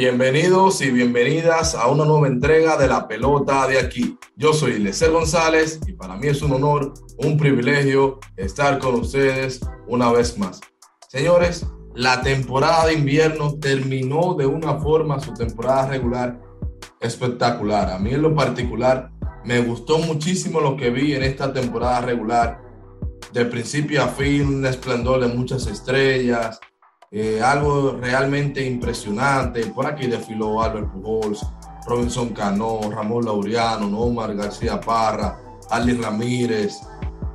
Bienvenidos y bienvenidas a una nueva entrega de la pelota de aquí. Yo soy Lecer González y para mí es un honor, un privilegio estar con ustedes una vez más. Señores, la temporada de invierno terminó de una forma su temporada regular espectacular. A mí en lo particular me gustó muchísimo lo que vi en esta temporada regular. De principio a fin, un esplendor de muchas estrellas, eh, algo realmente impresionante. Por aquí desfiló Albert Pujols, Robinson Cano, Ramón Laureano, Omar García Parra, Ali Ramírez,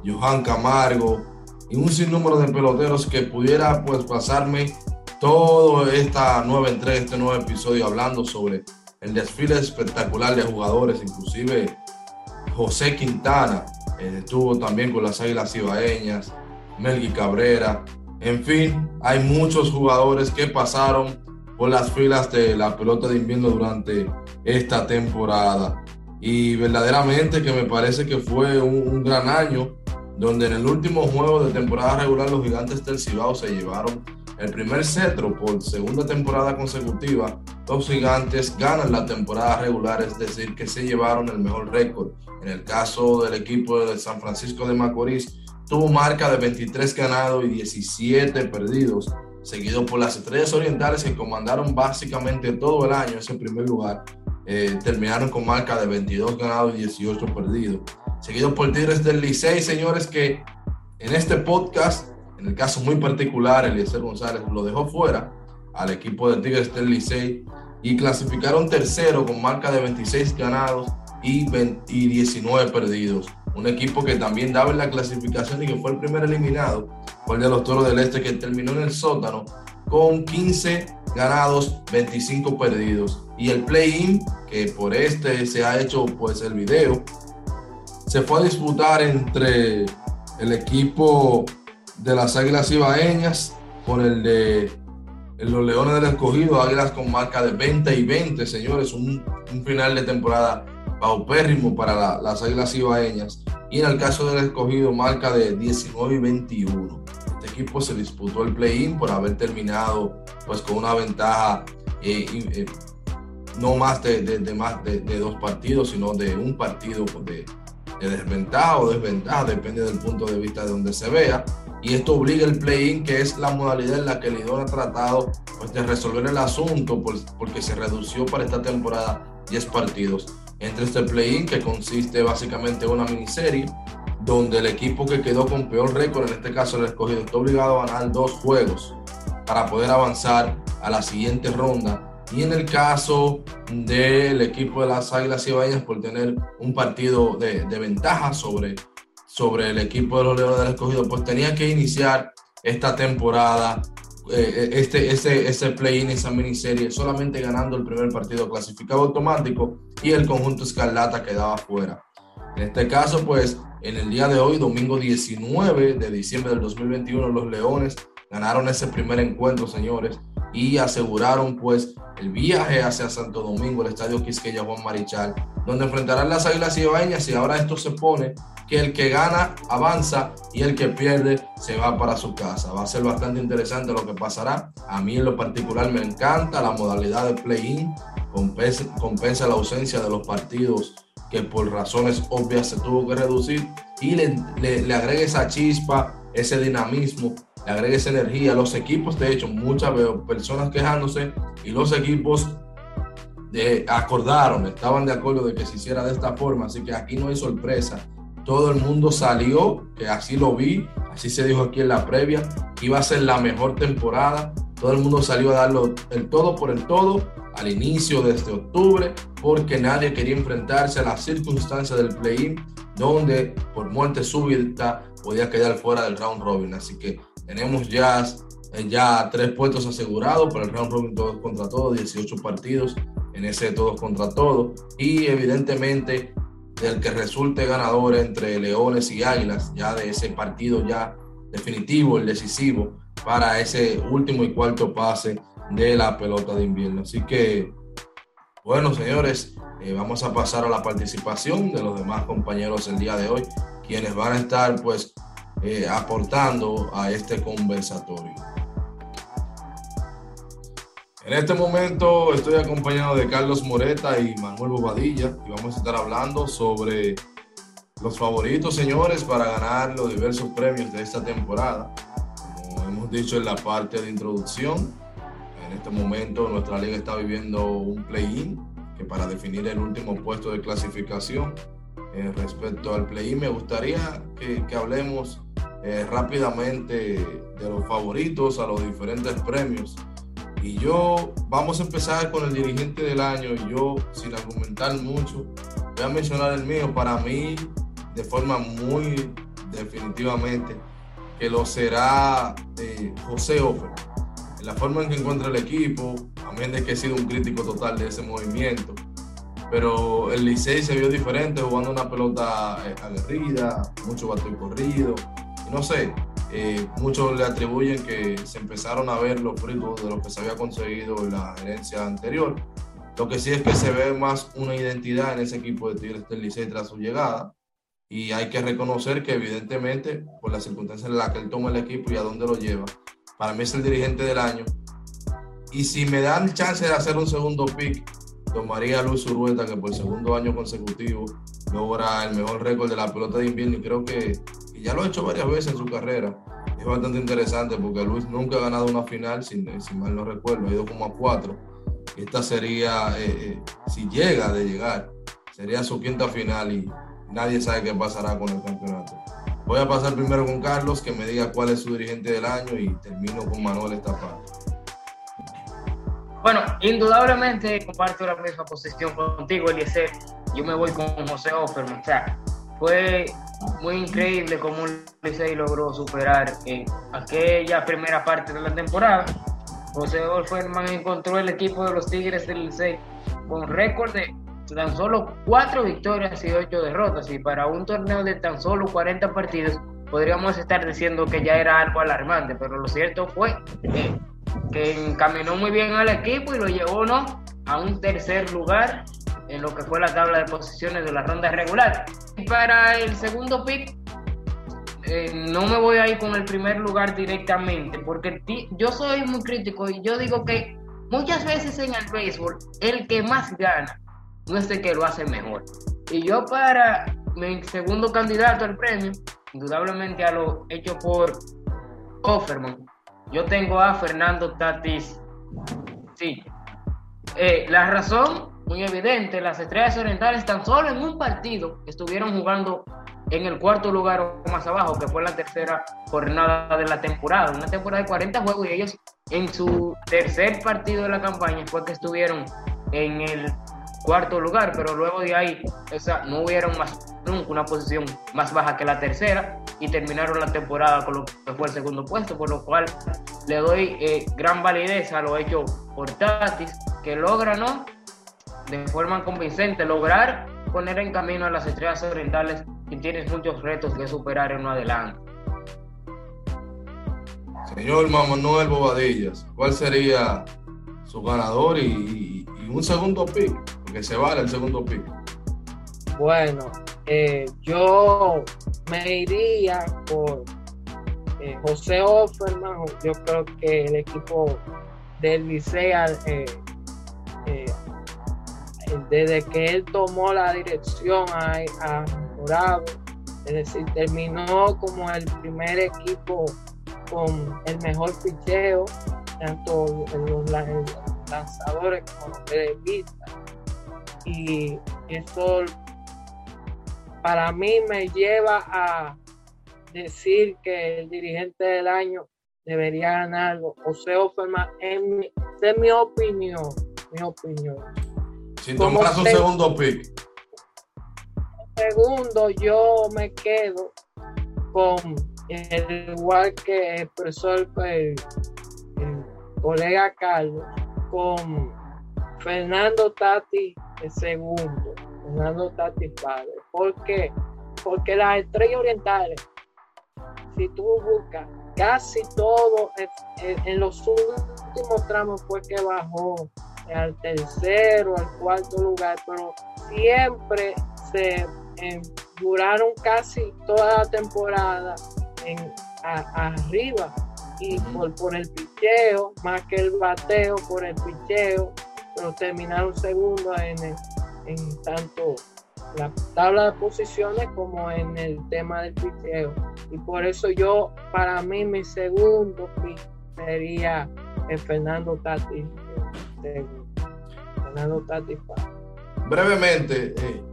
Johan Camargo y un sinnúmero de peloteros que pudiera pues pasarme toda esta nueva entrega, este nuevo episodio hablando sobre el desfile espectacular de jugadores, inclusive José Quintana eh, estuvo también con las Águilas Ibaeñas, Melgui Cabrera, en fin, hay muchos jugadores que pasaron por las filas de la pelota de invierno durante esta temporada. Y verdaderamente que me parece que fue un, gran año, donde en el último juego de temporada regular los gigantes del Cibao se llevaron el primer cetro por segunda temporada consecutiva. Los gigantes ganan la temporada regular, es decir, que se llevaron el mejor récord. En el caso del equipo de San Francisco de Macorís, tuvo marca de 23 ganados y 17 perdidos, seguido por las Estrellas Orientales que comandaron básicamente todo el año ese primer lugar. Eh, terminaron con marca de 22 ganados y 18 perdidos. Seguido por Tigres del Licey, señores, que en este podcast, en el caso muy particular, Eliezer González lo dejó fuera al equipo de Tigres del Licey y clasificaron tercero con marca de 26 ganados y, y 19 perdidos un equipo que también daba en la clasificación y que fue el primer eliminado, fue el de los Toros del Este, que terminó en el sótano con 15 ganados, 25 perdidos. Y el play-in, que por este se ha hecho pues el video, se fue a disputar entre el equipo de las Águilas Ibaeñas con el de los Leones del Escogido, Águilas con marca de 20 y 20, señores, un, final de temporada paupérrimo para las Águilas Ibaeñas. Y en el caso del escogido, marca de 19 y 21. Este equipo se disputó el play-in por haber terminado pues con una ventaja eh, eh, no más de, de, más de, dos partidos, sino de un partido pues, de, desventaja o desventaja, depende del punto de vista de donde se vea. Y esto obliga el play-in, que es la modalidad en la que el Lidón ha tratado pues, de resolver el asunto, porque se redució para esta temporada 10 partidos entre este play-in que consiste básicamente en una miniserie donde el equipo que quedó con peor récord, en este caso el escogido, está obligado a ganar dos juegos para poder avanzar a la siguiente ronda. Y en el caso del equipo de las Águilas Ibaeñas, por tener un partido de, de ventaja sobre, sobre el equipo de los Leones del Escogido, pues tenía que iniciar esta temporada eh, este, ese, ese play-in, esa miniserie, solamente ganando el primer partido clasificado automático y el conjunto Escarlata quedaba fuera. En este caso, pues, en el día de hoy, domingo 19 de diciembre del 2021, los Leones ganaron ese primer encuentro, señores, y aseguraron, pues, el viaje hacia Santo Domingo, el estadio Quisqueya Juan Marichal, donde enfrentarán las Águilas Ibaeñas y ahora esto se pone que el que gana avanza y el que pierde se va para su casa. Va a ser bastante interesante lo que pasará. A mí en lo particular me encanta la modalidad de play-in, compensa, la ausencia de los partidos que por razones obvias se tuvo que reducir y le, le, agrega esa chispa, ese dinamismo, le agrega esa energía. Los equipos, de hecho, muchas personas quejándose y los equipos de, acordaron, estaban de acuerdo de que se hiciera de esta forma, así que aquí no hay sorpresa todo el mundo salió, que así lo vi, así se dijo aquí en la previa, iba a ser la mejor temporada. Todo el mundo salió a darlo el todo por el todo al inicio de este octubre, porque nadie quería enfrentarse a las circunstancias del play-in, donde por muerte súbita podía quedar fuera del round robin. Así que tenemos ya, ya tres puestos asegurados para el round robin todos contra todos, 18 partidos en ese todos contra todos. Y evidentemente del que resulte ganador entre Leones y Águilas, ya de ese partido ya definitivo, el decisivo, para ese último y cuarto pase de la pelota de invierno. Así que, bueno, señores, eh, vamos a pasar a la participación de los demás compañeros el día de hoy, quienes van a estar pues eh, aportando a este conversatorio. En este momento estoy acompañado de Carlos Moreta y Manuel Bobadilla y vamos a estar hablando sobre los favoritos, señores, para ganar los diversos premios de esta temporada. Como hemos dicho en la parte de introducción, en este momento nuestra liga está viviendo un play-in que para definir el último puesto de clasificación. Eh, respecto al play-in, me gustaría que, hablemos eh, rápidamente de los favoritos a los diferentes premios y yo, vamos a empezar con el dirigente del año. Y yo, sin argumentar mucho, voy a mencionar el mío. Para mí, de forma muy definitivamente, que lo será eh, José Offer. En la forma en que encuentra el equipo, a menos de que he sido un crítico total de ese movimiento. Pero el Licey se vio diferente jugando una pelota eh, aguerrida, mucho bato y corrido. No sé, eh, muchos le atribuyen que se empezaron a ver los frutos de lo que se había conseguido en la gerencia anterior. Lo que sí es que se ve más una identidad en ese equipo de Tigres del Licey tras su llegada. Y hay que reconocer que evidentemente, por las circunstancias en las que él toma el equipo y a dónde lo lleva, para mí es el dirigente del año. Y si me dan chance de hacer un segundo pick, tomaría a Luis Urueta, que por segundo año consecutivo logra el mejor récord de la pelota de invierno. Y creo que ya lo ha hecho varias veces en su carrera. Es bastante interesante porque Luis nunca ha ganado una final, si, mal no recuerdo, ha ido como a cuatro. Esta sería, eh, eh, si llega de llegar, sería su quinta final y nadie sabe qué pasará con el campeonato. Voy a pasar primero con Carlos, que me diga cuál es su dirigente del año y termino con Manuel esta parte. Bueno, indudablemente comparto la misma posición contigo, Eliezer. Yo me voy con José Offerman. O fue muy increíble cómo Licey logró superar en aquella primera parte de la temporada. José Olferman encontró el equipo de los Tigres del Licey con récord de tan solo cuatro victorias y ocho derrotas. Y para un torneo de tan solo 40 partidos, podríamos estar diciendo que ya era algo alarmante. Pero lo cierto fue que, que encaminó muy bien al equipo y lo llevó ¿no? a un tercer lugar en lo que fue la tabla de posiciones de la ronda regular. Para el segundo pick, eh, no me voy a ir con el primer lugar directamente, porque yo soy muy crítico y yo digo que muchas veces en el béisbol el que más gana no es el que lo hace mejor. Y yo para mi segundo candidato al premio, indudablemente a lo hecho por Offerman, yo tengo a Fernando Tatis. Sí. Eh, la razón muy evidente. Las estrellas orientales tan solo en un partido estuvieron jugando en el cuarto lugar o más abajo, que fue la tercera jornada de la temporada. Una temporada de 40 juegos y ellos en su tercer partido de la campaña fue que estuvieron en el cuarto lugar, pero luego de ahí no hubieron más, nunca una posición más baja que la tercera y terminaron la temporada con lo que fue el segundo puesto, por lo cual le doy eh, gran validez a lo hecho por Tatis, que logra, ¿no? De forma convincente lograr poner en camino a las estrellas orientales y tienes muchos retos que superar en adelante. Señor Manuel Bobadillas, ¿cuál sería su ganador y, un segundo pick? Porque se vale el segundo pick. Bueno, eh, yo me iría por eh, José Offerman. Yo creo que el equipo del Licea eh, desde que él tomó la dirección ha, mejorado, es decir, terminó como el primer equipo con el mejor picheo, tanto los, lanzadores como los televistas. Y eso para mí me lleva a decir que el dirigente del año debería ganarlo. José Offerman, en mi, es mi opinión, mi opinión. Sin tomar su segundo pick. Segundo, yo me quedo con el igual que expresó el, colega Carlos, con Fernando Tati el segundo, Fernando Tati padre. ¿Por qué? Porque las estrellas orientales, si tú buscas, casi todo en los últimos tramos fue que bajó al tercero, al cuarto lugar, pero siempre se duraron casi toda la temporada en, arriba. Y por, por el picheo más que el bateo por el picheo, pero terminaron segundo en, en tanto la tabla de posiciones como en el tema del picheo. Y por eso yo, para mí, mi segundo pick sería el Fernando Fernando. Brevemente, eh,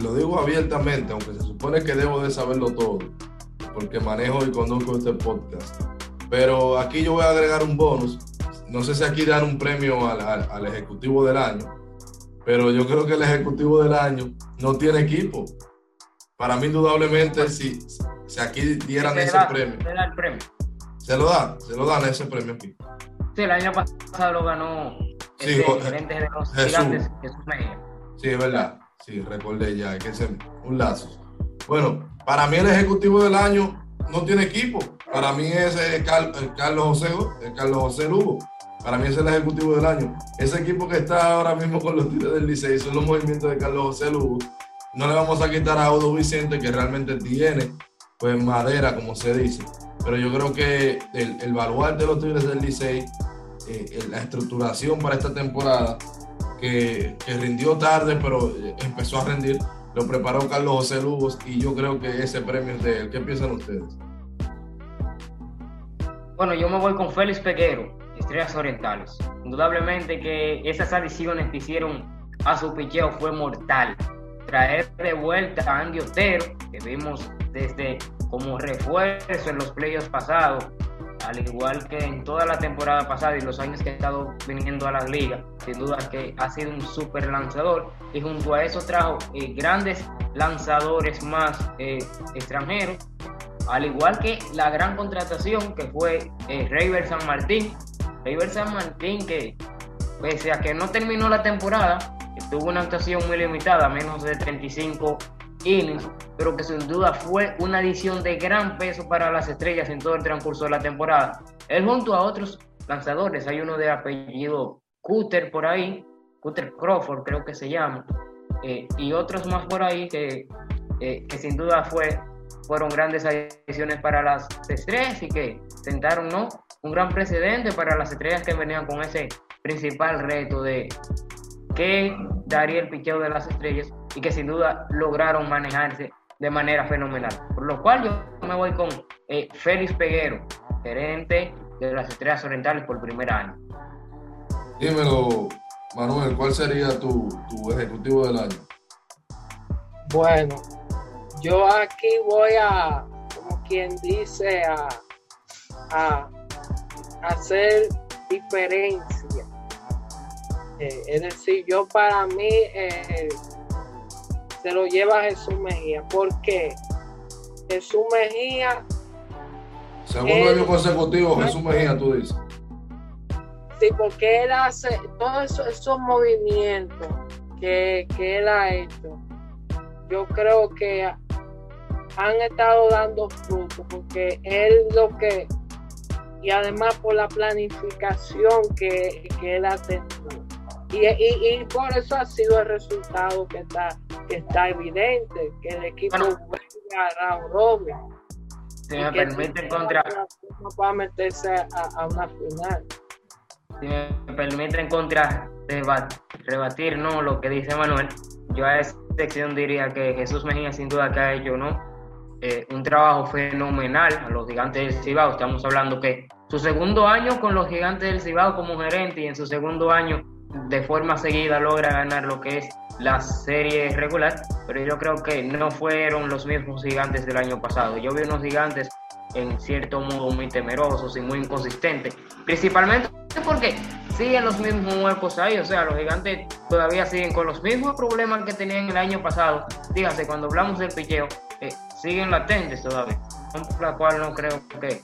lo digo abiertamente, aunque se supone que debo de saberlo todo, porque manejo y conduzco este podcast. Pero aquí yo voy a agregar un bonus. No sé si aquí dan un premio al, al ejecutivo del año, pero yo creo que el ejecutivo del año no tiene equipo. Para mí, indudablemente, si, si aquí dieran ese premio. Se da el premio. Se lo dan, se lo dan ese premio aquí. Sí, el año pasado lo ganó el gerente de los gigantes, Jesús Mejía. Sí, es verdad. Sí, recordé ya, que ser un lazo. Bueno, para mí el ejecutivo del año no tiene equipo. Para mí es el Carlos José, el Carlos José Lugo. Para mí es el ejecutivo del año. Ese equipo que está ahora mismo con los tiros del Licey son los movimientos de Carlos José Lugo. No le vamos a quitar a Odo Vicente, que realmente tiene pues madera, como se dice. Pero yo creo que el, el baluarte de los Tigres del Licey, eh, la estructuración para esta temporada, que, que, rindió tarde, pero empezó a rendir, lo preparó Carlos José Lugo y yo creo que ese premio es de él. ¿Qué piensan ustedes? Bueno, yo me voy con Félix Peguero. Estrellas Orientales. Indudablemente que esas adiciones que hicieron a su picheo fue mortal. Traer de vuelta a Andy Otero, que vimos desde como refuerzo en los playoffs pasados, al igual que en toda la temporada pasada y los años que ha estado viniendo a las ligas, sin duda que ha sido un super lanzador y junto a eso trajo eh, grandes lanzadores más eh, extranjeros, al igual que la gran contratación que fue eh, San Martín, River San Martín, que pese a que no terminó la temporada, tuvo una actuación muy limitada, menos de 35 innings, pero que sin duda fue una adición de gran peso para las estrellas en todo el transcurso de la temporada. Él junto a otros lanzadores, hay uno de apellido Cutter por ahí, Cutter Crawford creo que se llama, eh, y otros más por ahí que, eh, que sin duda fue, fueron grandes adiciones para las estrellas y que sentaron ¿no? un gran precedente para las estrellas que venían con ese principal reto de qué daría el picheo de las estrellas y que sin duda lograron manejarse de manera fenomenal. Por lo cual yo me voy con eh, Félix Peguero, gerente de las Estrellas Orientales por primer año. Dímelo, Manuel, ¿cuál sería tu, tu ejecutivo del año? Bueno, yo aquí voy a, como quien dice, a, a hacer diferencia. Eh, es decir, yo para mí eh, se lo lleva Jesús Mejía. porque Jesús Mejía. Segundo año consecutivo, Jesús Mejía, tú dices. Sí, porque él hace todos esos, movimientos que, que él ha hecho. Yo creo que han estado dando frutos porque él lo que y además por la planificación que, que él ha tenido. Y, y, por eso ha sido el resultado que está, que está evidente, que el equipo bueno, a Raúl Robles. Si me permite contra... No va a meterse a, una final. Si me permiten contra rebatir no lo que dice Manuel, yo a esa sección diría que Jesús Mejía sin duda que ha hecho no eh, un trabajo fenomenal a los gigantes del Cibao. Estamos hablando que su segundo año con los gigantes del Cibao como gerente y en su segundo año de forma seguida logra ganar lo que es la serie regular, pero yo creo que no fueron los mismos gigantes del año pasado. Yo vi unos gigantes en cierto modo muy temerosos y muy inconsistentes, principalmente porque siguen los mismos huecos ahí, o sea, los gigantes todavía siguen con los mismos problemas que tenían el año pasado. Dígase, cuando hablamos del picheo, eh, siguen latentes todavía, por la cual no creo que,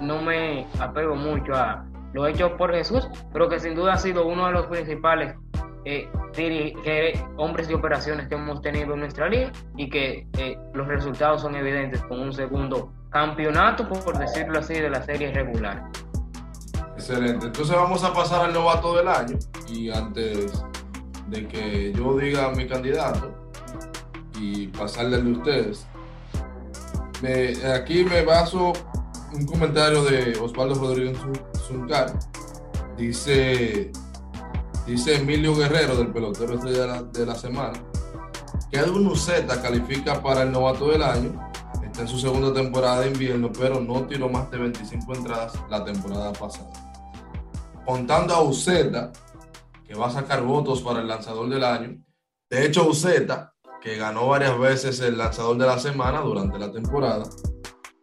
no me apego mucho a lo hecho por Jesús, pero que sin duda ha sido uno de los principales eh, hombres de operaciones que hemos tenido en nuestra liga y que eh, los resultados son evidentes con un segundo campeonato, por decirlo así, de la serie regular. Excelente. Entonces vamos a pasar al novato del año y antes de que yo diga mi candidato, y pasarle de ustedes. aquí me baso un comentario de Osvaldo Rodríguez Zuncar. Dice, dice Emilio Guerrero, del pelotero de la, de la semana, que Edwin Uceta califica para el novato del año. Está en su segunda temporada de invierno, pero no tiró más de 25 entradas la temporada pasada. Contando a Uceta, que va a sacar votos para el lanzador del año. De hecho, Uceta, que ganó varias veces el lanzador de la semana durante la temporada,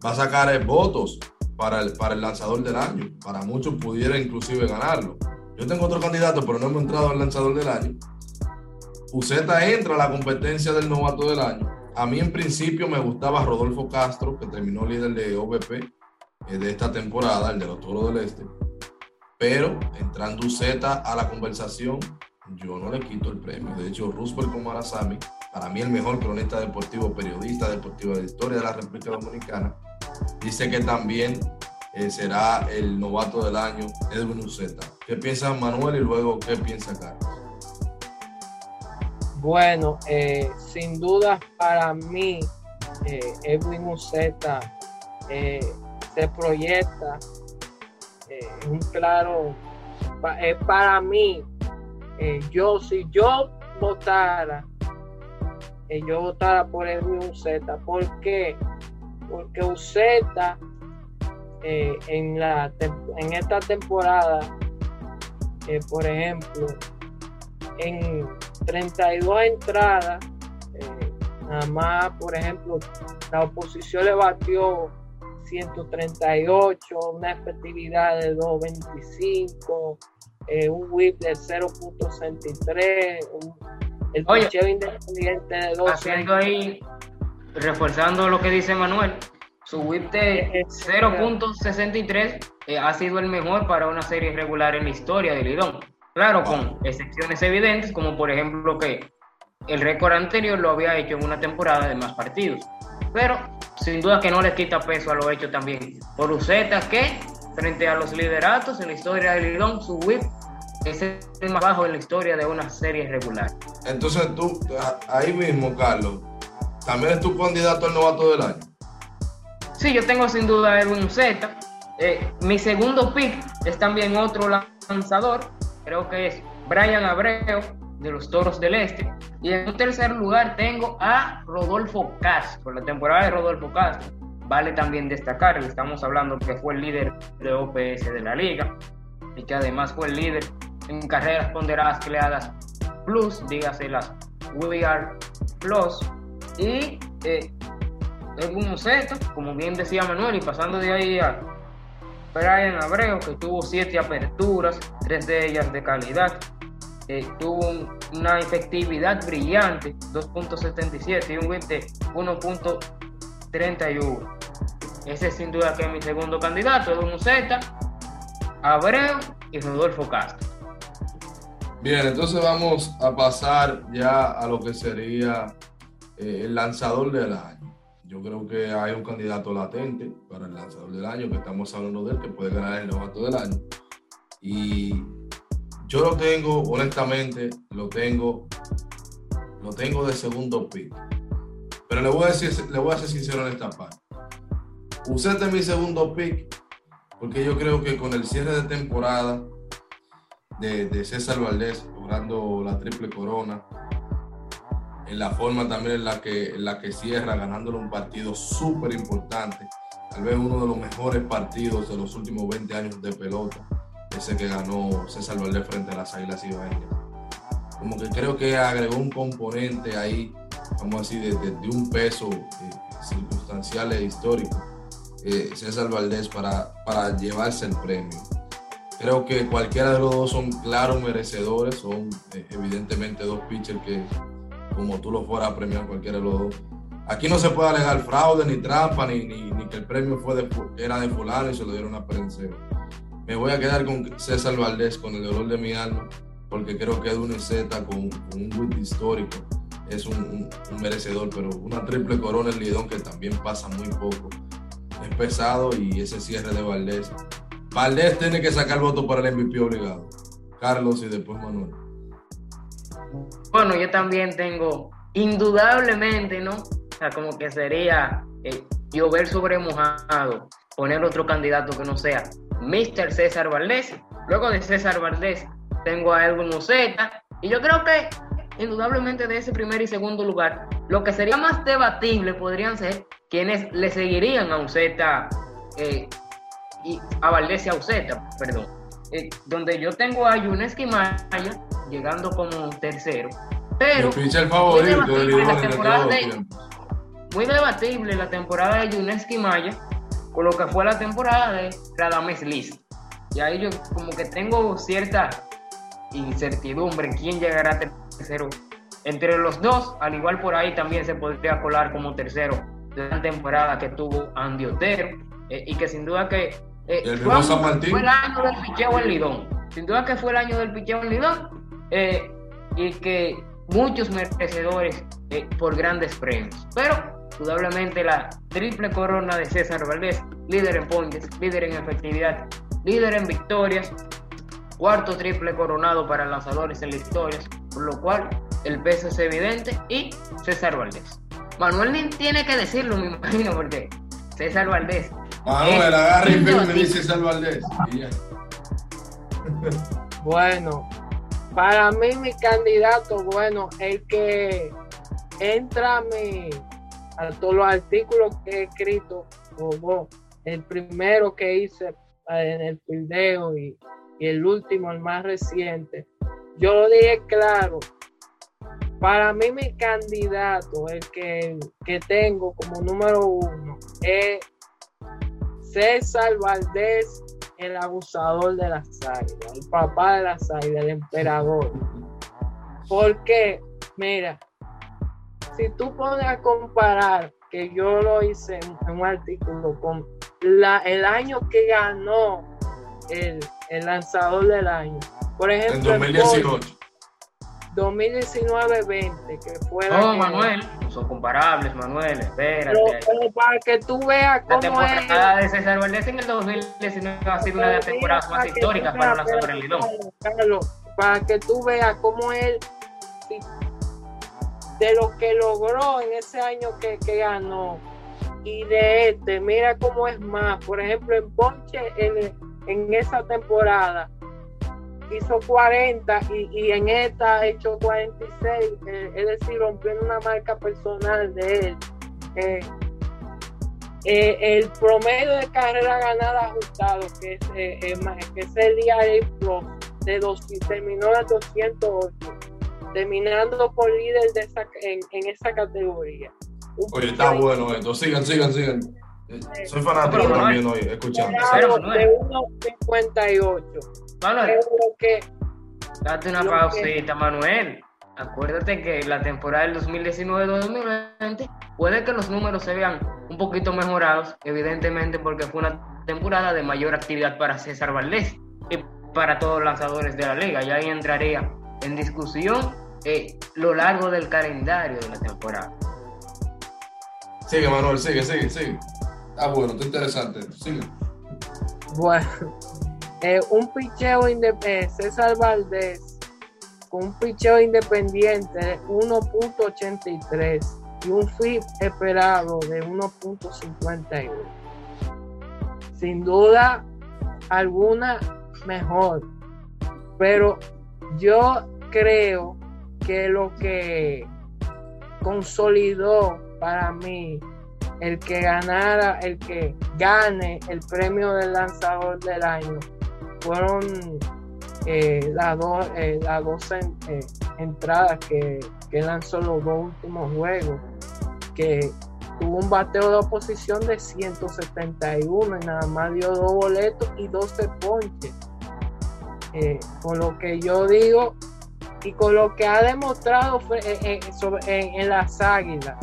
va a sacar eh, votos para el, para el lanzador del año. Para muchos pudiera inclusive ganarlo. Yo tengo otro candidato, pero no hemos entrado al lanzador del año. Uceta entra a la competencia del novato del año. A mí en principio me gustaba Rodolfo Castro, que terminó líder de OVP eh, de esta temporada, el de los Toros del Este. Pero entrando Uceta a la conversación, yo no le quito el premio. De hecho, Roosevelt Comarazami, para mí el mejor cronista deportivo, periodista deportivo de la historia de la República Dominicana, dice que también eh, será el novato del año Edwin Uceta. ¿Qué piensa Manuel y luego qué piensa Carlos? Bueno, eh, sin duda para mí eh, Edwin Uceta se proyecta un claro para mí yo si yo votara yo votara por Edwin Uceta ¿por qué? Porque Uceta eh, en, la, en esta temporada, eh, por ejemplo, en 32 entradas, eh, nada más, por ejemplo, la oposición le batió 138, una efectividad de 2.25, un whip de 0.63, el picheo independiente de 2. Haciendo ahí reforzando lo que dice Manuel, su whip de 0.63 eh, ha sido el mejor para una serie regular en la historia de Lidón. Claro, con excepciones evidentes, como por ejemplo que el récord anterior lo había hecho en una temporada de más partidos. Pero sin duda que no le quita peso a lo hecho también por Uceta, que frente a los lideratos en la historia de Lidón, su whip es el más bajo en la historia de una serie regular. Entonces tú, ahí mismo, Carlos, ¿También es tu candidato al novato del año? Sí, yo tengo sin duda a Edwin Z. Eh, mi segundo pick es también otro lanzador, creo que es Brian Abreu de los Toros del Este. Y en tercer lugar tengo a Rodolfo Castro. La temporada de Rodolfo Castro vale también destacar, estamos hablando que fue el líder de OPS de la liga y que además fue el líder en carreras ponderadas creadas plus, dígase las We Are Plus, y eh, es un Zeta, como bien decía Manuel, y pasando de ahí a Brian Abreu, que tuvo siete aperturas, tres de ellas de calidad. Eh, tuvo una efectividad brillante, 2.77 y un whip de 1.31. Ese sin duda que es mi segundo candidato, Edwin Zeta, Abreu y Rodolfo Castro. Bien, entonces vamos a pasar ya a lo que sería eh, el lanzador del año. Yo creo que hay un candidato latente para el lanzador del año, que estamos hablando de él, que puede ganar el novato del año. Y yo lo tengo, honestamente, lo tengo, lo tengo de segundo pick. Pero le voy a decir, le voy a ser sincero en esta parte. Usé este mi segundo pick porque yo creo que con el cierre de temporada de, de César Valdés logrando la triple corona, en la forma también en la que, en la que cierra, ganándole un partido súper importante, tal vez uno de los mejores partidos de los últimos 20 años de pelota, ese que ganó César Valdés frente a las Águilas Ibaeñas. Como que creo que agregó un componente ahí, vamos a decir, de, un peso eh, circunstancial e histórico, eh, César Valdés, para, para llevarse el premio. Creo que cualquiera de los dos son claros merecedores, son eh, evidentemente dos pitchers que como tú lo fueras a premiar cualquiera de los dos. Aquí no se puede alegar fraude, ni trampa, ni, ni, que el premio fue de, era de fulano y se lo dieron a Perenceo. Me voy a quedar con César Valdés, con el dolor de mi alma, porque creo que Edwin Z con, un win histórico es un, un, merecedor, pero una triple corona en Lidón que también pasa muy poco. Es pesado y ese cierre de Valdés. Valdés tiene que sacar voto para el MVP obligado. Carlos y después Manuel. Bueno, yo también tengo, indudablemente, ¿no? O sea, como que sería eh, llover sobre mojado, poner otro candidato que no sea Mr. César Valdés. Luego de César Valdés tengo a Edwin Oceta. Y yo creo que indudablemente de ese primer y segundo lugar, lo que sería más debatible podrían ser quienes le seguirían a Uceta eh, y a Valdés y a Uceta, perdón. Eh, donde yo tengo a Yuneski Maya llegando como tercero. Pero el favorito muy debatible, la temporada de, muy debatible la temporada de Yuneski Maya con lo que fue la temporada de Radames Liz. Y ahí yo como que tengo cierta incertidumbre en quién llegará tercero entre los dos, al igual por ahí también se podría colar como tercero de la temporada que tuvo Andy Otero eh, y que sin duda que eh, fue, fue, el año del picheo en Lidón, sin duda que fue el año del picheo en Lidón eh, y que muchos merecedores por grandes premios, pero indudablemente la triple corona de César Valdés, líder en ponches, líder en efectividad, líder en victorias, cuarto triple coronado para lanzadores en la historia, por lo cual el peso es evidente y César Valdés. Manuel ni tiene que decirlo, me imagino, porque César Valdés. Manuel, agarra y me dice César Valdés. bueno, para mí mi candidato, bueno, el que entra a, a todos los artículos que he escrito, como el primero que hice en el video y, y el último, el más reciente, yo lo dije claro, para mí mi candidato, el que, tengo como número uno, es César Valdés, el abusador de las águilas, el papá de las águilas, el emperador. Porque, mira, si tú pones a comparar, que yo lo hice en un artículo con la, el año que ganó el, el lanzador del año. Por ejemplo, en 2018. 2019-20, que fue. No, Manuel, son comparables, Manuel, espérate. Pero, para que tú veas cómo La temporada de César Valdés en el 2019 ha sido una de las temporadas más históricas para la sobre el Lidón. para que tú veas cómo él, de lo que logró en ese año que, que ganó, y de este, mira cómo es más. Por ejemplo, en Ponche, en, en esa temporada hizo 40 y, en esta ha hecho 46, eh, es decir, rompiendo una marca personal de él. Eh, eh, el promedio de carrera ganada ajustado, que es, que es el día de dos, terminó en 208, terminando por líder de esa, en, esa categoría. Oye, está bueno esto. Sigan, sigan, sigan. Soy fanático también hoy, escuchando. De 1.58. Manuel, date una pausita, Manuel. Acuérdate que la temporada del 2019-2020 puede que los números se vean un poquito mejorados, evidentemente porque fue una temporada de mayor actividad para César Valdés y para todos los lanzadores de la liga. Y ahí entraría en discusión eh, lo largo del calendario de la temporada. Sigue, Manuel, sigue, sigue, sigue. Ah, bueno, está interesante. Sigue. Bueno, eh, un picheo independiente, César Valdés, con un picheo independiente de 1.83 y un FIP esperado de 1.51. Sin duda alguna mejor, pero yo creo que lo que consolidó para mí el que ganara, el que gane el premio del lanzador del año fueron eh, las dos, eh, las dos eh, entradas que, lanzó los dos últimos juegos, que tuvo un bateo de oposición de 171 y nada más dio dos boletos y 12 ponches. con lo que yo digo y con lo que ha demostrado en, las águilas,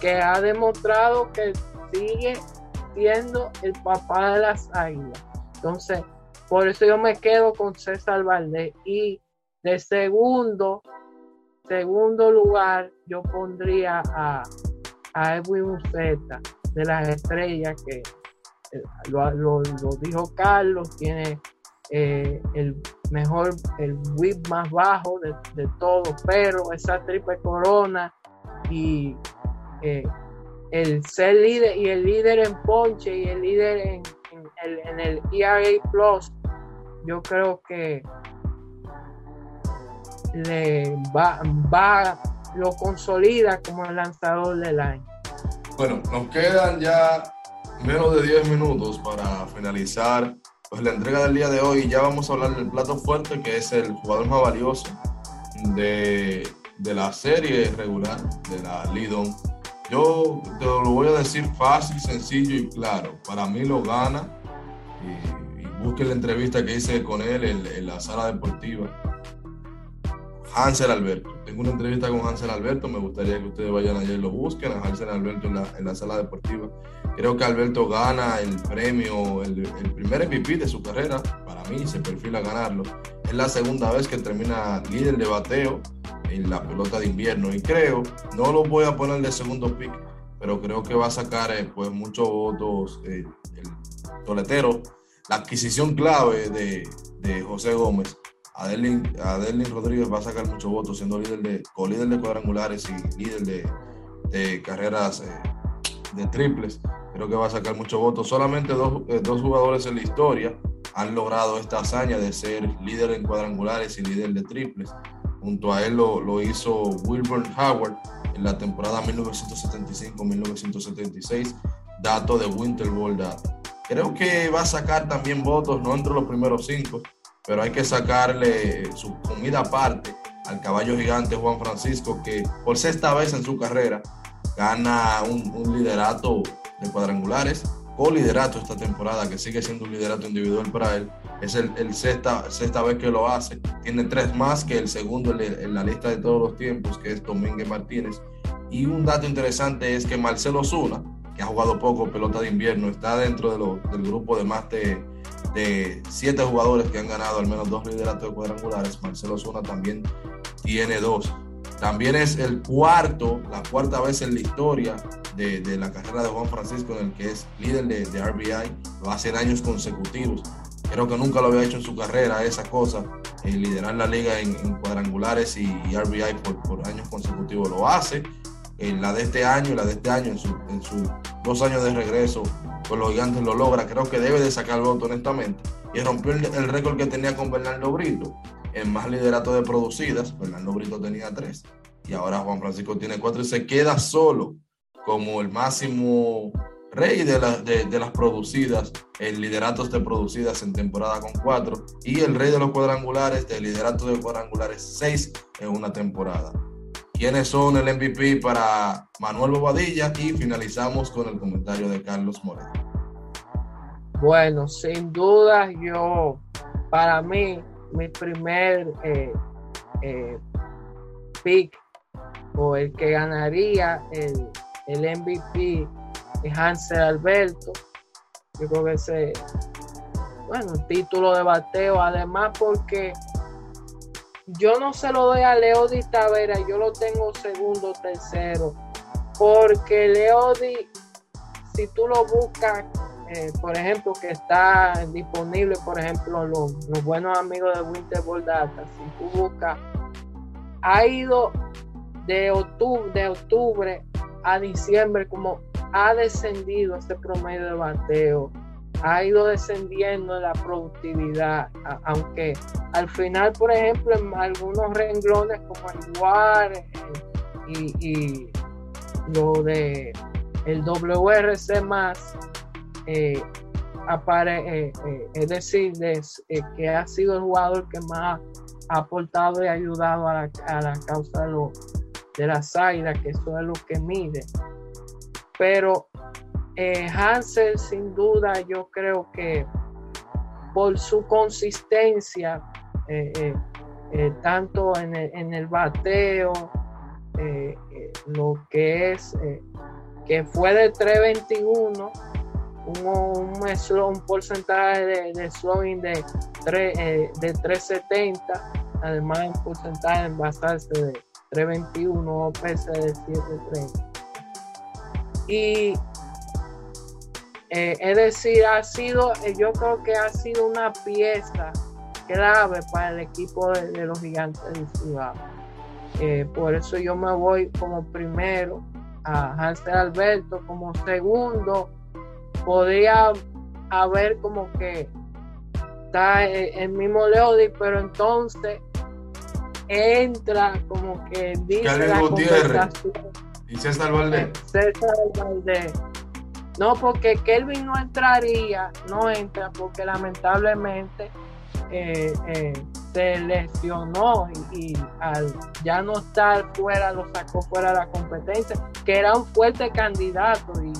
que ha demostrado que sigue siendo el papá de las águilas. Entonces, por eso yo me quedo con César Valdés. Y de segundo, segundo lugar, yo pondría a, a Edwin Uceta de las estrellas, que eh, lo, dijo Carlos, tiene eh, el mejor, el whip más bajo de, de todo, pero esa triple corona y eh, el ser líder y el líder en ponche y el líder en, el, en el ERA Plus, yo creo que le va, va, lo consolida como el lanzador del año. Bueno, nos quedan ya menos de 10 minutos para finalizar pues, la entrega del día de hoy. Ya vamos a hablar del plato fuerte, que es el jugador más valioso de, de la serie regular, de la Lidon. Yo te lo voy a decir fácil, sencillo y claro. Para mí lo gana. Y, y busque la entrevista que hice con él en, en la sala deportiva Hansel Alberto. Tengo una entrevista con Hansel Alberto, me gustaría que ustedes vayan allá y lo busquen, a Hansel Alberto en la, sala deportiva. Creo que Alberto gana el premio, el, el, primer MVP de su carrera, para mí se perfila ganarlo. Es la segunda vez que termina líder de bateo en la pelota de invierno y creo, no lo voy a poner de segundo pick, pero creo que va a sacar eh, pues muchos votos eh, el toletero, la adquisición clave de, de José Gómez Adelín, Rodríguez va a sacar muchos votos siendo líder de, co-líder de cuadrangulares y líder de, carreras eh, de triples. Creo que va a sacar muchos votos. Solamente dos, eh, dos, jugadores en la historia han logrado esta hazaña de ser líder en cuadrangulares y líder de triples. Junto a él lo, lo hizo Wilbur Howard en la temporada 1975-1976, dato de Winter. Creo que va a sacar también votos, no entre los primeros cinco, pero hay que sacarle su comida aparte al caballo gigante Juan Francisco, que por sexta vez en su carrera gana un, liderato de cuadrangulares, o liderato esta temporada, que sigue siendo un liderato individual para él. Es el, el sexta, sexta vez que lo hace. Tiene tres más que el segundo en la lista de todos los tiempos, que es Domínguez Martínez. Y un dato interesante es que Marcelo Zuna, que ha jugado poco pelota de invierno, está dentro de del grupo de más de de siete jugadores que han ganado al menos dos lideratos de cuadrangulares, Marcelo Zuna también tiene dos. También es el cuarto, la cuarta vez en la historia de, de la carrera de Juan Francisco en el que es líder de, de RBI, lo hace en años consecutivos. Creo que nunca lo había hecho en su carrera esa cosa, el liderar la liga en, en cuadrangulares y, y RBI por, por, años consecutivos. Lo hace en la de este año, la de este año, en sus en su dos años de regreso con los gigantes lo logra. Creo que debe de sacar el voto honestamente. Y rompió el, el récord que tenía con Bernardo Brito en más liderato de producidas. Bernardo Brito tenía tres y ahora Juan Francisco tiene cuatro y se queda solo como el máximo rey de, la, de, de, las producidas, en lideratos de producidas en temporada con cuatro y el rey de los cuadrangulares, de liderato de cuadrangulares seis en una temporada quiénes son el MVP para Manuel Bobadilla y finalizamos con el comentario de Carlos Moreno. Bueno, sin duda yo, para mí, mi primer eh, eh, pick o el que ganaría el, el MVP es Hansel Alberto. Yo creo que ese, bueno, título de bateo, además porque yo no se lo doy a Leody Tavera, yo lo tengo segundo, tercero, porque Leody, si tú lo buscas, eh, por ejemplo, que está disponible, por ejemplo, los, los buenos amigos de Winter Ball Data, si tú buscas, ha ido de octubre, de octubre a diciembre como ha descendido este promedio de bateo ha ido descendiendo la productividad, aunque al final, por ejemplo, en algunos renglones como el WAR eh, y, lo de el WRC más, eh, eh, es decir, que ha sido el jugador que más ha aportado y ayudado a la, a la causa de, lo, de la SAIDA, que eso es lo que mide. Pero eh, Hansel, sin duda, yo creo que por su consistencia, eh, eh, eh tanto en el, en el bateo, eh, eh, lo que es, que fue de 321, un, un, un porcentaje de, de slowing de, 3, de 370, además un porcentaje en basarse de 321 o de 730. Y eh, es decir, ha sido, eh, yo creo que ha sido una pieza clave para el equipo de, de los gigantes de Ciudad. Eh, por eso yo me voy como primero a Hansel Alberto como segundo, podría haber como que está el mismo Leody, pero entonces entra como que dice la conversación. ¿Y César Valdés? César Valdés. No, porque Kelvin no entraría, no entra porque lamentablemente eh, eh, se lesionó y, al ya no estar fuera, lo sacó fuera de la competencia, que era un fuerte candidato y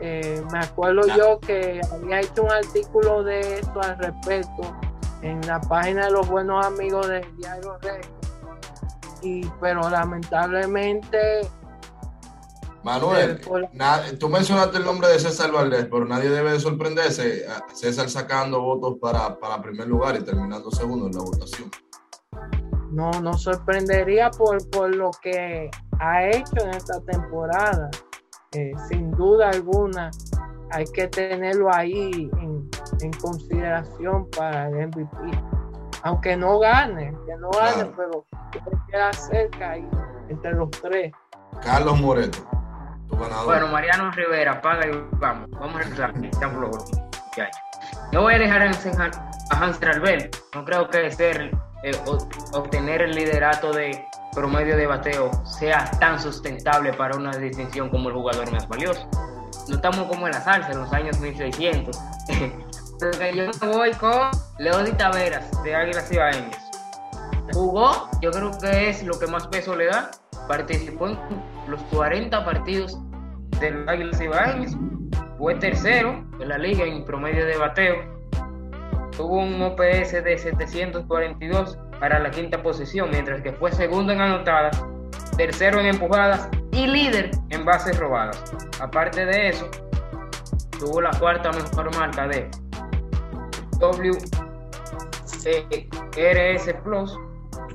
eh, me acuerdo yo que había hecho un artículo de esto al respecto en la página de los buenos amigos de Diario Rey. Y, pero lamentablemente Manuel, tú mencionaste el nombre de César Valdés, pero nadie debe de sorprenderse. César sacando votos para, para primer lugar y terminando segundo en la votación. No, no sorprendería por, por lo que ha hecho en esta temporada. Eh, sin duda alguna, hay que tenerlo ahí en, en, consideración para el MVP. Aunque no gane, que no gane, pero que queda cerca ahí, entre los tres. Carlos Moreto. Bueno, Mariano Rivera, paga y vamos. Vamos a empezar. No voy a dejar a Hans Albert. No creo que ser, eh, obtener el liderato de promedio de bateo sea tan sustentable para una distinción como el jugador más valioso. No estamos como en la salsa en los años 1600. yo me voy con Leody Taveras de Águilas Ibaeñas. Jugó, yo creo que es lo que más peso le da. Participó en los 40 partidos del Águilas Ibaeñas. Fue tercero en la liga en promedio de bateo. Tuvo un OPS de 742 para la quinta posición, mientras que fue segundo en anotadas, tercero en empujadas y líder en bases robadas. Aparte de eso, tuvo la cuarta mejor marca de WRS Plus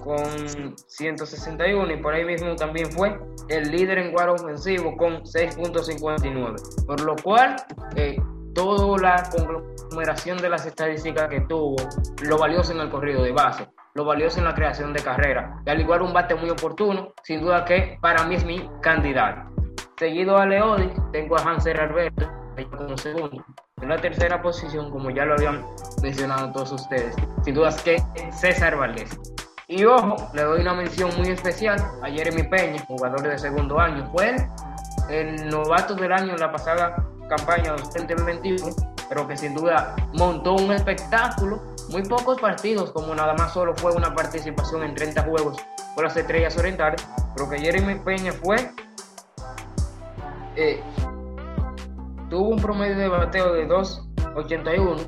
con 161 y por ahí mismo también fue el líder en guard ofensivo con 6.59. Por lo cual, eh, toda la conglomeración de las estadísticas que tuvo, lo valioso en el corrido de base, lo valioso en la creación de carrera, y al igual un bate muy oportuno, sin duda que para mí es mi candidato. Seguido a Leodi, tengo a Hanser Alberto como segundo. En la tercera posición, como ya lo habían mencionado todos ustedes, sin duda es que César Valdés. Y ojo, le doy una mención muy especial a Jeremy Peña, jugador de segundo año. Fue el novato del año en la pasada campaña 2021, pero que sin duda montó un espectáculo. Muy pocos partidos, como nada más solo fue una participación en 30 juegos por las estrellas orientales, pero que Jeremy Peña fue. Eh, tuvo un promedio de bateo de 2.81,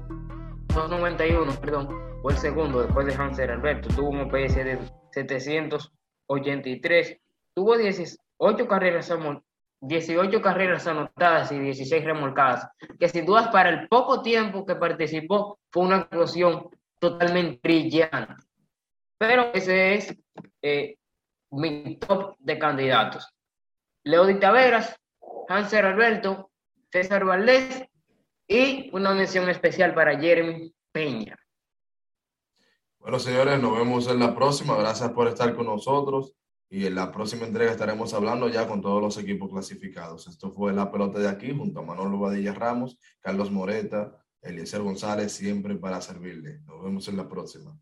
2.91, perdón fue el segundo después de Hanser Alberto, tuvo un OPS de 783, tuvo 18 carreras, 18 carreras anotadas y 16 remolcadas, que sin dudas para el poco tiempo que participó fue una actuación totalmente brillante. Pero ese es eh, mi top de candidatos. Leody Taveras, Hanser Alberto, César Valdés y una mención especial para Jeremy Peña. Bueno, señores, nos vemos en la próxima. Gracias por estar con nosotros. Y en la próxima entrega estaremos hablando ya con todos los equipos clasificados. Esto fue La Pelota de aquí, junto a Manolo Badilla Ramos, Carlos Moreta, Eliezer González, siempre para servirle. Nos vemos en la próxima.